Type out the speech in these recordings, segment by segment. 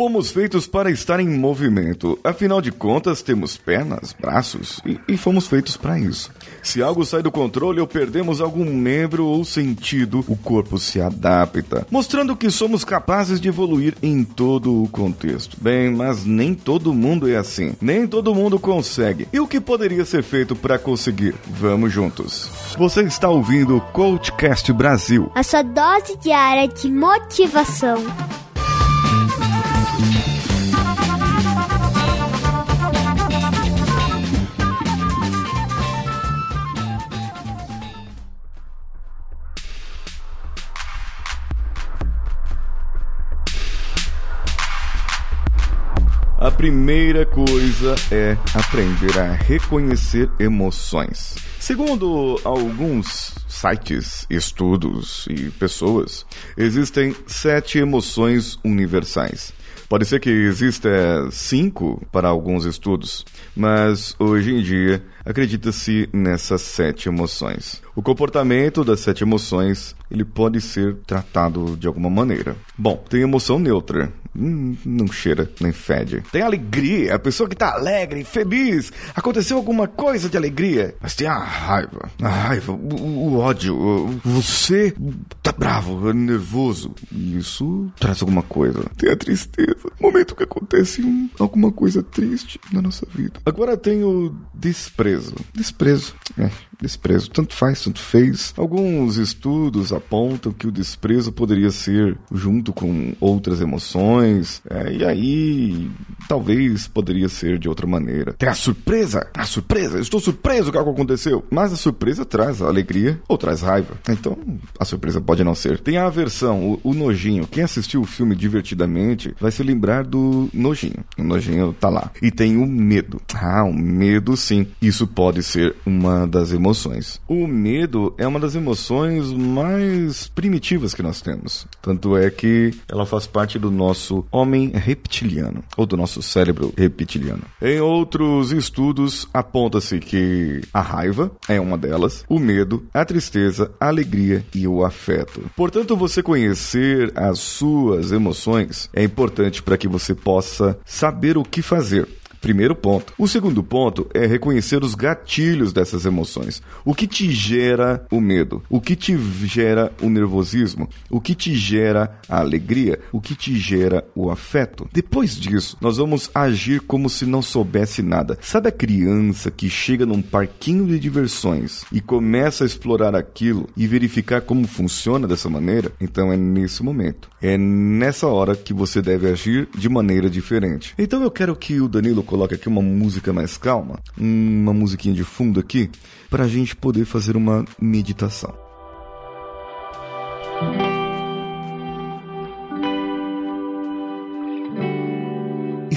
Fomos feitos para estar em movimento. Afinal de contas, temos pernas, braços e, e fomos feitos para isso. Se algo sai do controle ou perdemos algum membro ou sentido, o corpo se adapta, mostrando que somos capazes de evoluir em todo o contexto. Bem, mas nem todo mundo é assim. Nem todo mundo consegue. E o que poderia ser feito para conseguir? Vamos juntos. Você está ouvindo o Coachcast Brasil. A sua dose diária de motivação. A primeira coisa é aprender a reconhecer emoções. Segundo alguns sites, estudos e pessoas, existem sete emoções universais. Pode ser que exista cinco para alguns estudos, mas hoje em dia acredita-se nessas sete emoções. O comportamento das sete emoções ele pode ser tratado de alguma maneira. Bom, tem emoção neutra, Hum, não cheira nem fede. Tem alegria, a pessoa que tá alegre, feliz. Aconteceu alguma coisa de alegria. Mas tem a raiva, a raiva, o, o ódio. Você tá bravo, nervoso. Isso traz alguma coisa. Tem a tristeza, momento que acontece um, alguma coisa triste na nossa vida. Agora tem o desprezo. Desprezo. É, desprezo. Tanto faz, tanto fez. Alguns estudos apontam que o desprezo poderia ser junto com outras emoções. É, e aí, talvez poderia ser de outra maneira. Tem a surpresa. A surpresa. Eu estou surpreso com o que aconteceu. Mas a surpresa traz alegria ou traz raiva. Então, a surpresa pode não ser. Tem a aversão, o, o nojinho. Quem assistiu o filme divertidamente vai se lembrar do nojinho. O nojinho tá lá. E tem o medo. Ah, o medo sim. Isso pode ser uma das emoções. O medo é uma das emoções mais primitivas que nós temos. Tanto é que ela faz parte do nosso homem reptiliano, ou do nosso cérebro reptiliano. Em outros estudos, aponta-se que a raiva é uma delas, o medo, a tristeza, a alegria e o afeto. Portanto, você conhecer as suas emoções é importante para que você possa saber o que fazer Primeiro ponto. O segundo ponto é reconhecer os gatilhos dessas emoções. O que te gera o medo? O que te gera o nervosismo? O que te gera a alegria? O que te gera o afeto? Depois disso, nós vamos agir como se não soubesse nada. Sabe a criança que chega num parquinho de diversões e começa a explorar aquilo e verificar como funciona dessa maneira? Então é nesse momento. É nessa hora que você deve agir de maneira diferente. Então eu quero que o Danilo coloque aqui uma música mais calma, uma musiquinha de fundo aqui, para a gente poder fazer uma meditação.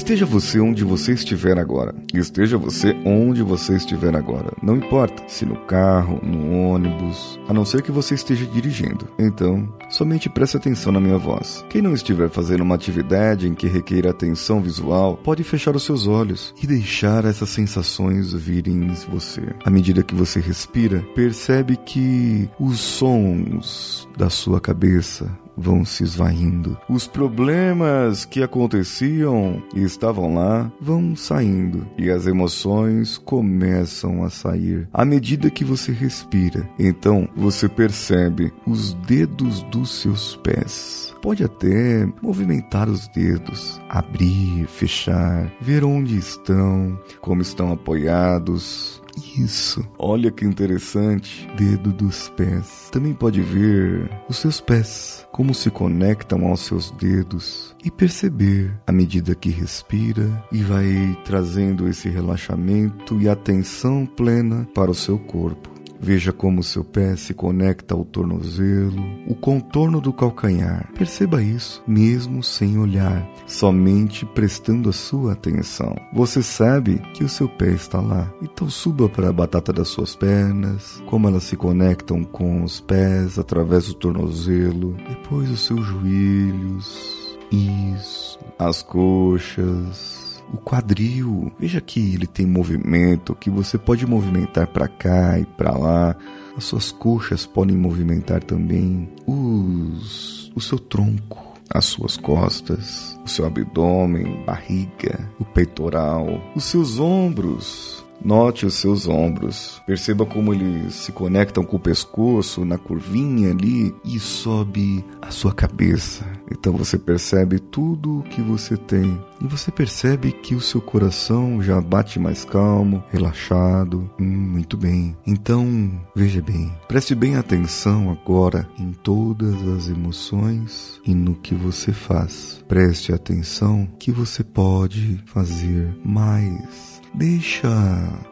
Esteja você onde você estiver agora. Esteja você onde você estiver agora. Não importa se no carro, no ônibus, a não ser que você esteja dirigindo. Então, somente preste atenção na minha voz. Quem não estiver fazendo uma atividade em que requeira atenção visual, pode fechar os seus olhos e deixar essas sensações virem em você. À medida que você respira, percebe que os sons da sua cabeça, vão se esvaindo. Os problemas que aconteciam e estavam lá vão saindo e as emoções começam a sair à medida que você respira. Então você percebe os dedos dos seus pés. Pode até movimentar os dedos, abrir, fechar, ver onde estão, como estão apoiados, isso. Olha que interessante. Dedo dos pés. Também pode ver os seus pés, como se conectam aos seus dedos e perceber à medida que respira e vai trazendo esse relaxamento e atenção plena para o seu corpo. Veja como seu pé se conecta ao tornozelo, o contorno do calcanhar. Perceba isso, mesmo sem olhar, somente prestando a sua atenção. Você sabe que o seu pé está lá. Então suba para a batata das suas pernas, como elas se conectam com os pés através do tornozelo, depois os seus joelhos. Isso, as coxas o quadril. Veja que ele tem movimento, que você pode movimentar para cá e para lá. As suas coxas podem movimentar também. Os, o seu tronco as suas costas, o seu abdômen, barriga, o peitoral, os seus ombros, Note os seus ombros. Perceba como eles se conectam com o pescoço, na curvinha ali, e sobe a sua cabeça. Então você percebe tudo o que você tem. E você percebe que o seu coração já bate mais calmo, relaxado. Hum, muito bem. Então, veja bem. Preste bem atenção agora em todas as emoções e no que você faz. Preste atenção que você pode fazer mais Deixa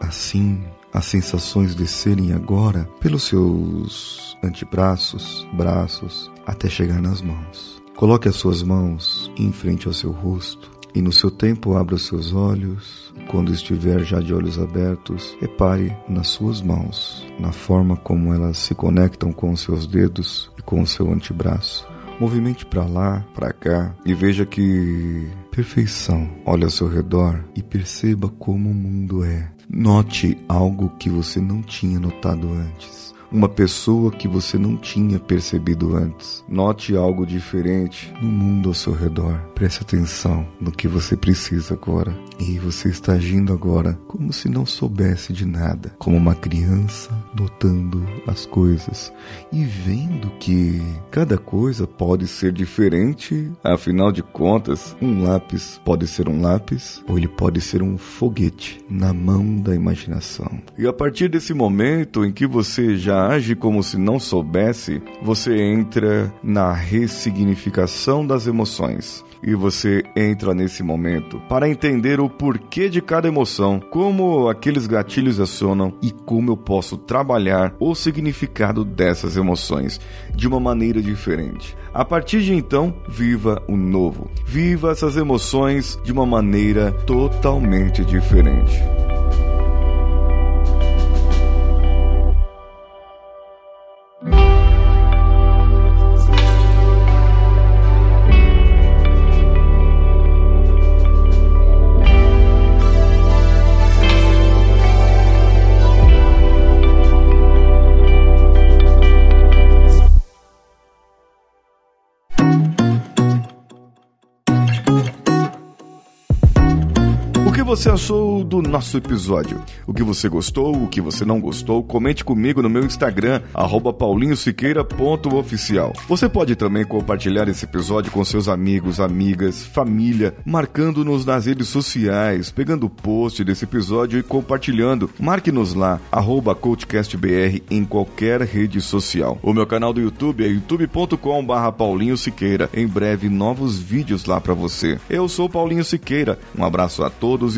assim as sensações descerem agora pelos seus antebraços, braços, até chegar nas mãos. Coloque as suas mãos em frente ao seu rosto e no seu tempo abra os seus olhos. Quando estiver já de olhos abertos, repare nas suas mãos, na forma como elas se conectam com os seus dedos e com o seu antebraço. Movimente para lá, para cá e veja que perfeição. Olhe ao seu redor e perceba como o mundo é. Note algo que você não tinha notado antes uma pessoa que você não tinha percebido antes. Note algo diferente no mundo ao seu redor. Preste atenção no que você precisa agora. E você está agindo agora como se não soubesse de nada, como uma criança notando as coisas e vendo que cada coisa pode ser diferente. Afinal de contas, um lápis pode ser um lápis ou ele pode ser um foguete na mão da imaginação. E a partir desse momento em que você já age como se não soubesse, você entra na ressignificação das emoções. E você entra nesse momento para entender o porquê de cada emoção, como aqueles gatilhos acionam e como eu posso trabalhar o significado dessas emoções de uma maneira diferente. A partir de então, viva o novo. Viva essas emoções de uma maneira totalmente diferente. Você achou do nosso episódio? O que você gostou, o que você não gostou? Comente comigo no meu Instagram, paulinhosiqueira.oficial. Você pode também compartilhar esse episódio com seus amigos, amigas, família, marcando-nos nas redes sociais, pegando o post desse episódio e compartilhando. Marque-nos lá, arroba CoachCastBR em qualquer rede social. O meu canal do YouTube é youtube.com barra Paulinho Siqueira. Em breve, novos vídeos lá para você. Eu sou Paulinho Siqueira. Um abraço a todos